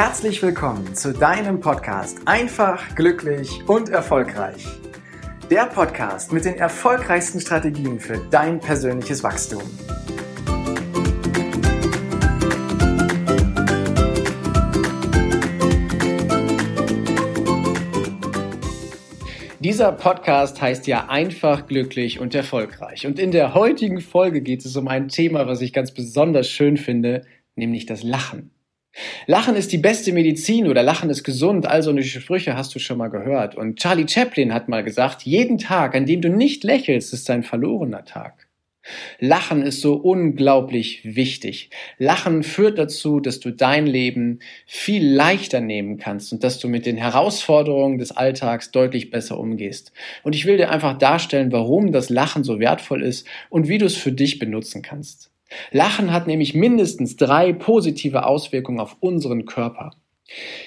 Herzlich willkommen zu deinem Podcast Einfach, glücklich und erfolgreich. Der Podcast mit den erfolgreichsten Strategien für dein persönliches Wachstum. Dieser Podcast heißt ja einfach, glücklich und erfolgreich. Und in der heutigen Folge geht es um ein Thema, was ich ganz besonders schön finde, nämlich das Lachen. Lachen ist die beste Medizin oder Lachen ist gesund, also eine Sprüche hast du schon mal gehört. Und Charlie Chaplin hat mal gesagt, jeden Tag, an dem du nicht lächelst, ist ein verlorener Tag. Lachen ist so unglaublich wichtig. Lachen führt dazu, dass du dein Leben viel leichter nehmen kannst und dass du mit den Herausforderungen des Alltags deutlich besser umgehst. Und ich will dir einfach darstellen, warum das Lachen so wertvoll ist und wie du es für dich benutzen kannst. Lachen hat nämlich mindestens drei positive Auswirkungen auf unseren Körper.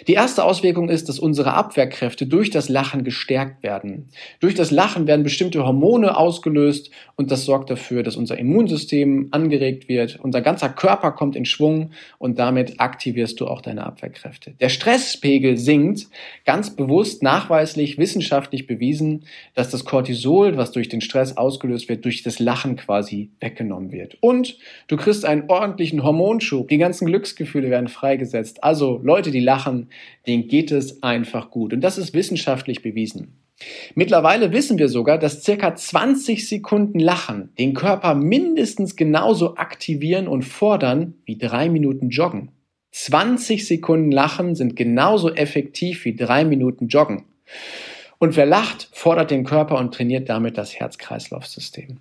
Die erste Auswirkung ist, dass unsere Abwehrkräfte durch das Lachen gestärkt werden. Durch das Lachen werden bestimmte Hormone ausgelöst und das sorgt dafür, dass unser Immunsystem angeregt wird, unser ganzer Körper kommt in Schwung und damit aktivierst du auch deine Abwehrkräfte. Der Stresspegel sinkt, ganz bewusst, nachweislich, wissenschaftlich bewiesen, dass das Cortisol, was durch den Stress ausgelöst wird, durch das Lachen quasi weggenommen wird. Und du kriegst einen ordentlichen Hormonschub, die ganzen Glücksgefühle werden freigesetzt. Also Leute, die lachen, denen geht es einfach gut. Und das ist wissenschaftlich bewiesen. Mittlerweile wissen wir sogar, dass circa 20 Sekunden Lachen den Körper mindestens genauso aktivieren und fordern wie drei Minuten Joggen. 20 Sekunden Lachen sind genauso effektiv wie drei Minuten Joggen. Und wer lacht, fordert den Körper und trainiert damit das Herz-Kreislauf-System.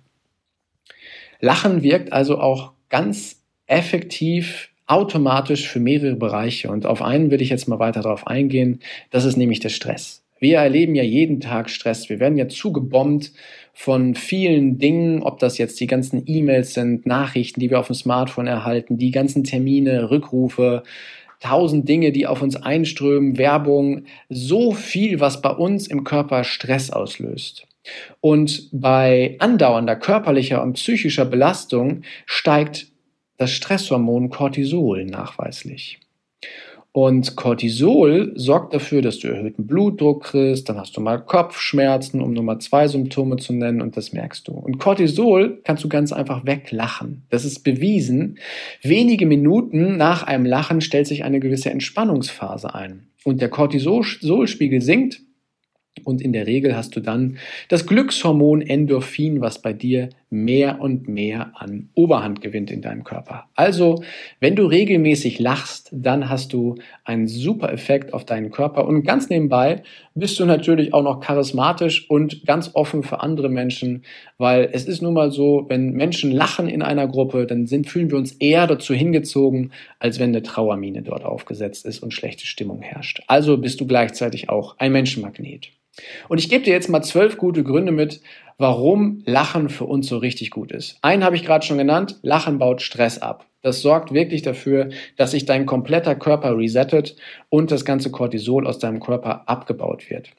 Lachen wirkt also auch ganz effektiv automatisch für mehrere Bereiche. Und auf einen will ich jetzt mal weiter darauf eingehen. Das ist nämlich der Stress. Wir erleben ja jeden Tag Stress. Wir werden ja zugebombt von vielen Dingen, ob das jetzt die ganzen E-Mails sind, Nachrichten, die wir auf dem Smartphone erhalten, die ganzen Termine, Rückrufe, tausend Dinge, die auf uns einströmen, Werbung, so viel, was bei uns im Körper Stress auslöst. Und bei andauernder körperlicher und psychischer Belastung steigt das Stresshormon Cortisol nachweislich. Und Cortisol sorgt dafür, dass du erhöhten Blutdruck kriegst, dann hast du mal Kopfschmerzen, um Nummer zwei Symptome zu nennen, und das merkst du. Und Cortisol kannst du ganz einfach weglachen. Das ist bewiesen. Wenige Minuten nach einem Lachen stellt sich eine gewisse Entspannungsphase ein. Und der Cortisolspiegel sinkt und in der Regel hast du dann das Glückshormon Endorphin, was bei dir mehr und mehr an Oberhand gewinnt in deinem Körper. Also, wenn du regelmäßig lachst, dann hast du einen super Effekt auf deinen Körper. Und ganz nebenbei bist du natürlich auch noch charismatisch und ganz offen für andere Menschen, weil es ist nun mal so, wenn Menschen lachen in einer Gruppe, dann sind, fühlen wir uns eher dazu hingezogen, als wenn eine Trauermine dort aufgesetzt ist und schlechte Stimmung herrscht. Also bist du gleichzeitig auch ein Menschenmagnet. Und ich gebe dir jetzt mal zwölf gute Gründe mit, warum Lachen für uns so richtig gut ist. Einen habe ich gerade schon genannt, Lachen baut Stress ab. Das sorgt wirklich dafür, dass sich dein kompletter Körper resettet und das ganze Cortisol aus deinem Körper abgebaut wird.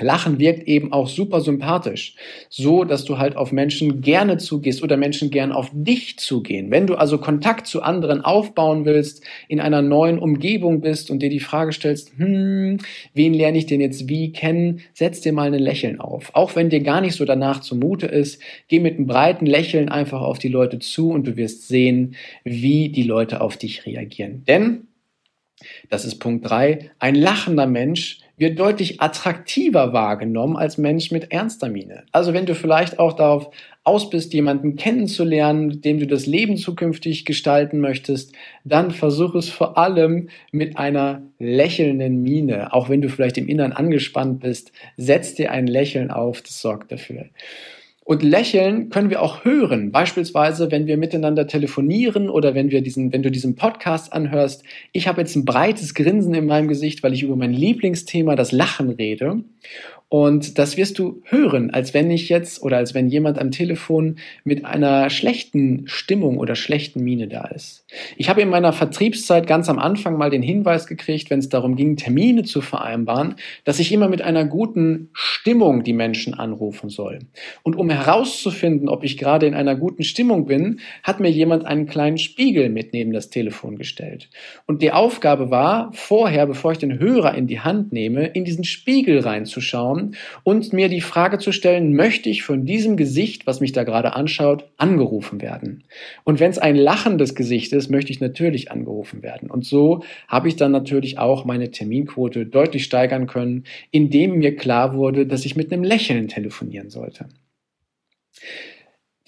Lachen wirkt eben auch super sympathisch, so dass du halt auf Menschen gerne zugehst oder Menschen gern auf dich zugehen. Wenn du also Kontakt zu anderen aufbauen willst, in einer neuen Umgebung bist und dir die Frage stellst, hm, wen lerne ich denn jetzt wie kennen, setz dir mal ein Lächeln auf. Auch wenn dir gar nicht so danach zumute ist, geh mit einem breiten Lächeln einfach auf die Leute zu und du wirst sehen, wie die Leute auf dich reagieren. Denn das ist Punkt drei. Ein lachender Mensch wird deutlich attraktiver wahrgenommen als Mensch mit ernster Miene. Also wenn du vielleicht auch darauf aus bist, jemanden kennenzulernen, mit dem du das Leben zukünftig gestalten möchtest, dann versuch es vor allem mit einer lächelnden Miene. Auch wenn du vielleicht im Innern angespannt bist, setz dir ein Lächeln auf, das sorgt dafür. Und lächeln können wir auch hören. Beispielsweise, wenn wir miteinander telefonieren oder wenn wir diesen, wenn du diesen Podcast anhörst. Ich habe jetzt ein breites Grinsen in meinem Gesicht, weil ich über mein Lieblingsthema, das Lachen, rede. Und das wirst du hören, als wenn ich jetzt oder als wenn jemand am Telefon mit einer schlechten Stimmung oder schlechten Miene da ist. Ich habe in meiner Vertriebszeit ganz am Anfang mal den Hinweis gekriegt, wenn es darum ging, Termine zu vereinbaren, dass ich immer mit einer guten Stimmung die Menschen anrufen soll. Und um herauszufinden, ob ich gerade in einer guten Stimmung bin, hat mir jemand einen kleinen Spiegel mit neben das Telefon gestellt. Und die Aufgabe war, vorher, bevor ich den Hörer in die Hand nehme, in diesen Spiegel reinzuschauen und mir die Frage zu stellen, möchte ich von diesem Gesicht, was mich da gerade anschaut, angerufen werden? Und wenn es ein lachendes Gesicht ist, möchte ich natürlich angerufen werden. Und so habe ich dann natürlich auch meine Terminquote deutlich steigern können, indem mir klar wurde, dass ich mit einem Lächeln telefonieren sollte.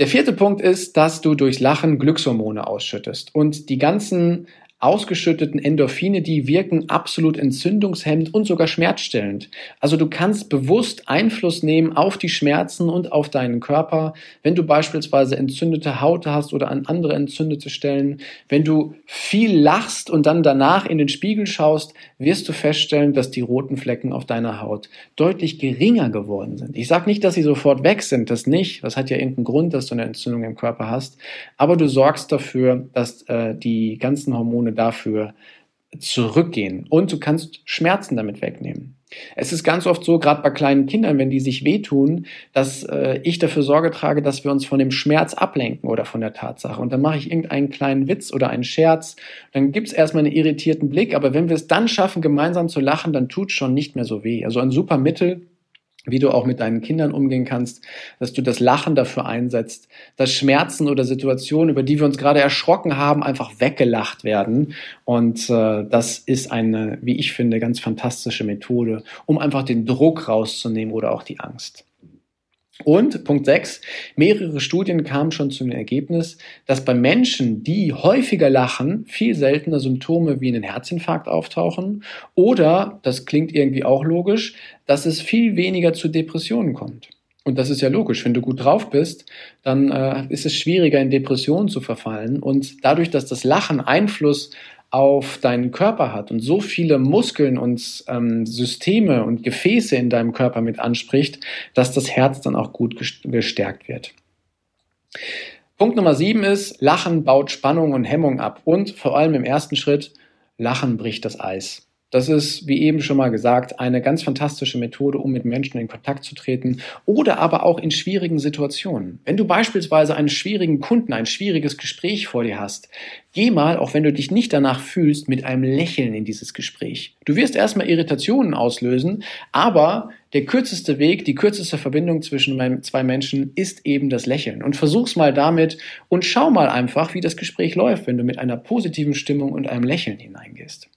Der vierte Punkt ist, dass du durchs Lachen Glückshormone ausschüttest und die ganzen ausgeschütteten Endorphine, die wirken absolut entzündungshemmend und sogar schmerzstillend. Also du kannst bewusst Einfluss nehmen auf die Schmerzen und auf deinen Körper, wenn du beispielsweise entzündete Haut hast oder an andere entzündete Stellen. Wenn du viel lachst und dann danach in den Spiegel schaust, wirst du feststellen, dass die roten Flecken auf deiner Haut deutlich geringer geworden sind. Ich sage nicht, dass sie sofort weg sind, das nicht. Das hat ja irgendeinen Grund, dass du eine Entzündung im Körper hast. Aber du sorgst dafür, dass äh, die ganzen Hormone dafür zurückgehen und du kannst Schmerzen damit wegnehmen. Es ist ganz oft so, gerade bei kleinen Kindern, wenn die sich wehtun, dass äh, ich dafür Sorge trage, dass wir uns von dem Schmerz ablenken oder von der Tatsache. Und dann mache ich irgendeinen kleinen Witz oder einen Scherz. Dann gibt es erstmal einen irritierten Blick, aber wenn wir es dann schaffen, gemeinsam zu lachen, dann tut es schon nicht mehr so weh. Also ein super Mittel, wie du auch mit deinen Kindern umgehen kannst, dass du das Lachen dafür einsetzt, dass Schmerzen oder Situationen, über die wir uns gerade erschrocken haben, einfach weggelacht werden. Und äh, das ist eine, wie ich finde, ganz fantastische Methode, um einfach den Druck rauszunehmen oder auch die Angst. Und Punkt 6, mehrere Studien kamen schon zum Ergebnis, dass bei Menschen, die häufiger lachen, viel seltener Symptome wie einen Herzinfarkt auftauchen oder, das klingt irgendwie auch logisch, dass es viel weniger zu Depressionen kommt. Und das ist ja logisch. Wenn du gut drauf bist, dann äh, ist es schwieriger, in Depressionen zu verfallen. Und dadurch, dass das Lachen Einfluss auf deinen Körper hat und so viele Muskeln und ähm, Systeme und Gefäße in deinem Körper mit anspricht, dass das Herz dann auch gut gestärkt wird. Punkt Nummer sieben ist, Lachen baut Spannung und Hemmung ab und vor allem im ersten Schritt, Lachen bricht das Eis. Das ist, wie eben schon mal gesagt, eine ganz fantastische Methode, um mit Menschen in Kontakt zu treten oder aber auch in schwierigen Situationen. Wenn du beispielsweise einen schwierigen Kunden, ein schwieriges Gespräch vor dir hast, geh mal, auch wenn du dich nicht danach fühlst, mit einem Lächeln in dieses Gespräch. Du wirst erstmal Irritationen auslösen, aber der kürzeste Weg, die kürzeste Verbindung zwischen zwei Menschen ist eben das Lächeln. Und versuch's mal damit und schau mal einfach, wie das Gespräch läuft, wenn du mit einer positiven Stimmung und einem Lächeln hineingehst.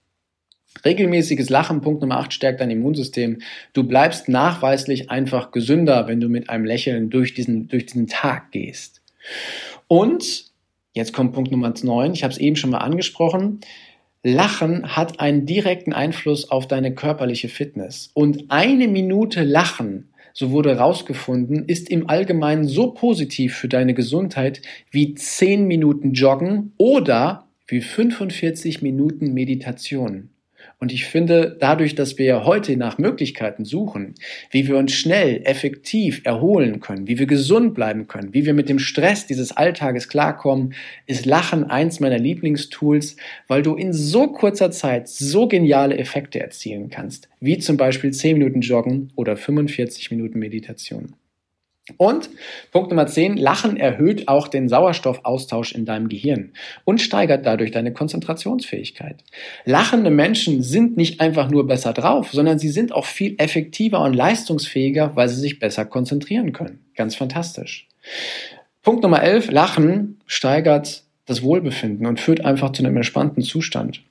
Regelmäßiges Lachen, Punkt Nummer 8, stärkt dein Immunsystem. Du bleibst nachweislich einfach gesünder, wenn du mit einem Lächeln durch diesen, durch diesen Tag gehst. Und, jetzt kommt Punkt Nummer 9, ich habe es eben schon mal angesprochen, Lachen hat einen direkten Einfluss auf deine körperliche Fitness. Und eine Minute Lachen, so wurde herausgefunden, ist im Allgemeinen so positiv für deine Gesundheit wie 10 Minuten Joggen oder wie 45 Minuten Meditation. Und ich finde, dadurch, dass wir heute nach Möglichkeiten suchen, wie wir uns schnell, effektiv erholen können, wie wir gesund bleiben können, wie wir mit dem Stress dieses Alltages klarkommen, ist Lachen eins meiner Lieblingstools, weil du in so kurzer Zeit so geniale Effekte erzielen kannst, wie zum Beispiel 10 Minuten Joggen oder 45 Minuten Meditation. Und Punkt Nummer 10, Lachen erhöht auch den Sauerstoffaustausch in deinem Gehirn und steigert dadurch deine Konzentrationsfähigkeit. Lachende Menschen sind nicht einfach nur besser drauf, sondern sie sind auch viel effektiver und leistungsfähiger, weil sie sich besser konzentrieren können. Ganz fantastisch. Punkt Nummer 11, Lachen steigert das Wohlbefinden und führt einfach zu einem entspannten Zustand.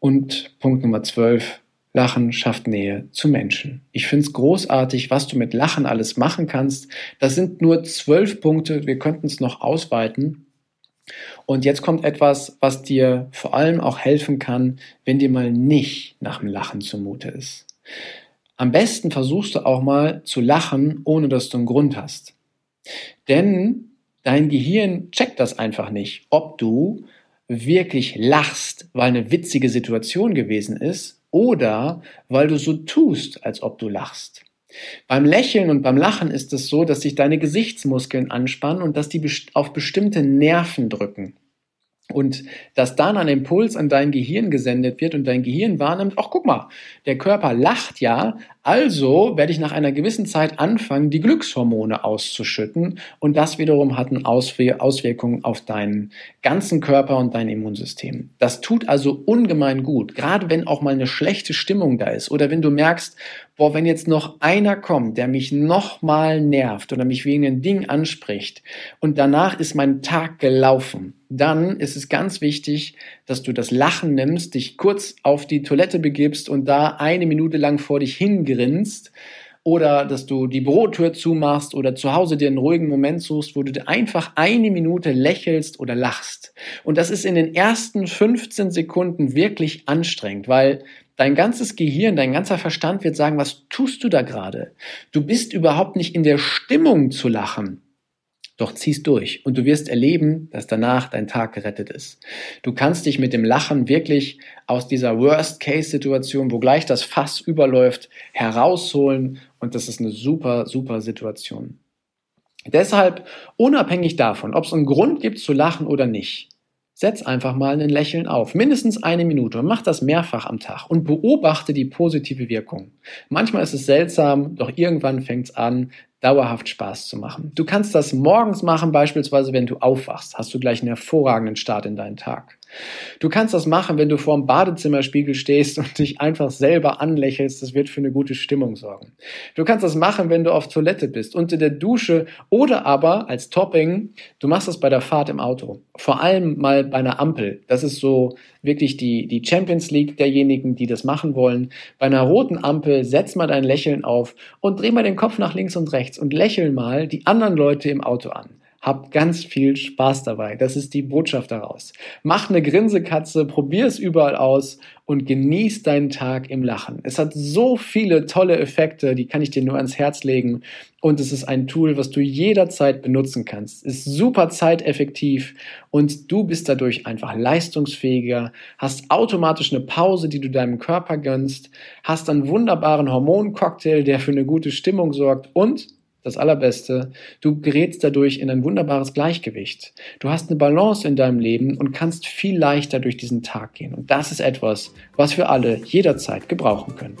Und Punkt Nummer 12, Lachen schafft Nähe zu Menschen. Ich finde es großartig, was du mit Lachen alles machen kannst. Das sind nur zwölf Punkte. Wir könnten es noch ausweiten. Und jetzt kommt etwas, was dir vor allem auch helfen kann, wenn dir mal nicht nach dem Lachen zumute ist. Am besten versuchst du auch mal zu lachen, ohne dass du einen Grund hast. Denn dein Gehirn checkt das einfach nicht, ob du wirklich lachst, weil eine witzige Situation gewesen ist oder weil du so tust, als ob du lachst. Beim Lächeln und beim Lachen ist es so, dass sich deine Gesichtsmuskeln anspannen und dass die auf bestimmte Nerven drücken. Und dass dann ein Impuls an dein Gehirn gesendet wird und dein Gehirn wahrnimmt, ach guck mal, der Körper lacht ja, also werde ich nach einer gewissen Zeit anfangen, die Glückshormone auszuschütten und das wiederum hat eine Auswirkung auf deinen ganzen Körper und dein Immunsystem. Das tut also ungemein gut, gerade wenn auch mal eine schlechte Stimmung da ist oder wenn du merkst, boah, wenn jetzt noch einer kommt, der mich nochmal nervt oder mich wegen einem Ding anspricht und danach ist mein Tag gelaufen, dann ist es ganz wichtig, dass du das Lachen nimmst, dich kurz auf die Toilette begibst und da eine Minute lang vor dich hingrinst oder dass du die Bürotür zumachst oder zu Hause dir einen ruhigen Moment suchst, wo du einfach eine Minute lächelst oder lachst. Und das ist in den ersten 15 Sekunden wirklich anstrengend, weil dein ganzes Gehirn, dein ganzer Verstand wird sagen, was tust du da gerade? Du bist überhaupt nicht in der Stimmung zu lachen. Doch zieh's durch und du wirst erleben, dass danach dein Tag gerettet ist. Du kannst dich mit dem Lachen wirklich aus dieser Worst-Case-Situation, wo gleich das Fass überläuft, herausholen und das ist eine super, super Situation. Deshalb, unabhängig davon, ob es einen Grund gibt zu lachen oder nicht, Setz einfach mal ein Lächeln auf, mindestens eine Minute und mach das mehrfach am Tag und beobachte die positive Wirkung. Manchmal ist es seltsam, doch irgendwann fängt es an, dauerhaft Spaß zu machen. Du kannst das morgens machen, beispielsweise wenn du aufwachst, hast du gleich einen hervorragenden Start in deinen Tag. Du kannst das machen, wenn du vor dem Badezimmerspiegel stehst und dich einfach selber anlächelst. Das wird für eine gute Stimmung sorgen. Du kannst das machen, wenn du auf Toilette bist, unter der Dusche oder aber als Topping, du machst das bei der Fahrt im Auto. Vor allem mal bei einer Ampel. Das ist so wirklich die, die Champions League derjenigen, die das machen wollen. Bei einer roten Ampel setz mal dein Lächeln auf und dreh mal den Kopf nach links und rechts und lächel mal die anderen Leute im Auto an. Hab ganz viel Spaß dabei. Das ist die Botschaft daraus. Mach eine Grinsekatze, probier es überall aus und genieß deinen Tag im Lachen. Es hat so viele tolle Effekte, die kann ich dir nur ans Herz legen. Und es ist ein Tool, was du jederzeit benutzen kannst. Ist super zeiteffektiv und du bist dadurch einfach leistungsfähiger, hast automatisch eine Pause, die du deinem Körper gönnst, hast einen wunderbaren Hormoncocktail, der für eine gute Stimmung sorgt und das Allerbeste, du gerätst dadurch in ein wunderbares Gleichgewicht. Du hast eine Balance in deinem Leben und kannst viel leichter durch diesen Tag gehen. Und das ist etwas, was wir alle jederzeit gebrauchen können.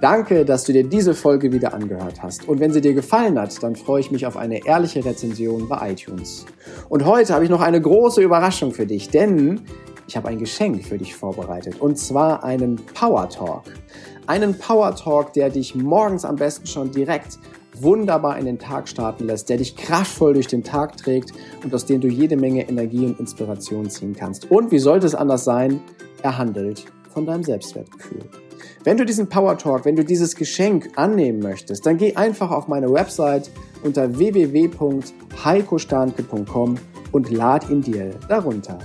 Danke, dass du dir diese Folge wieder angehört hast. Und wenn sie dir gefallen hat, dann freue ich mich auf eine ehrliche Rezension bei iTunes. Und heute habe ich noch eine große Überraschung für dich, denn ich habe ein Geschenk für dich vorbereitet. Und zwar einen Power Talk. Einen Power Talk, der dich morgens am besten schon direkt wunderbar in den Tag starten lässt, der dich kraftvoll durch den Tag trägt und aus dem du jede Menge Energie und Inspiration ziehen kannst. Und wie sollte es anders sein? Er handelt von deinem Selbstwertgefühl. Wenn du diesen Power Talk, wenn du dieses Geschenk annehmen möchtest, dann geh einfach auf meine Website unter www.heikostanke.com und lad ihn dir darunter.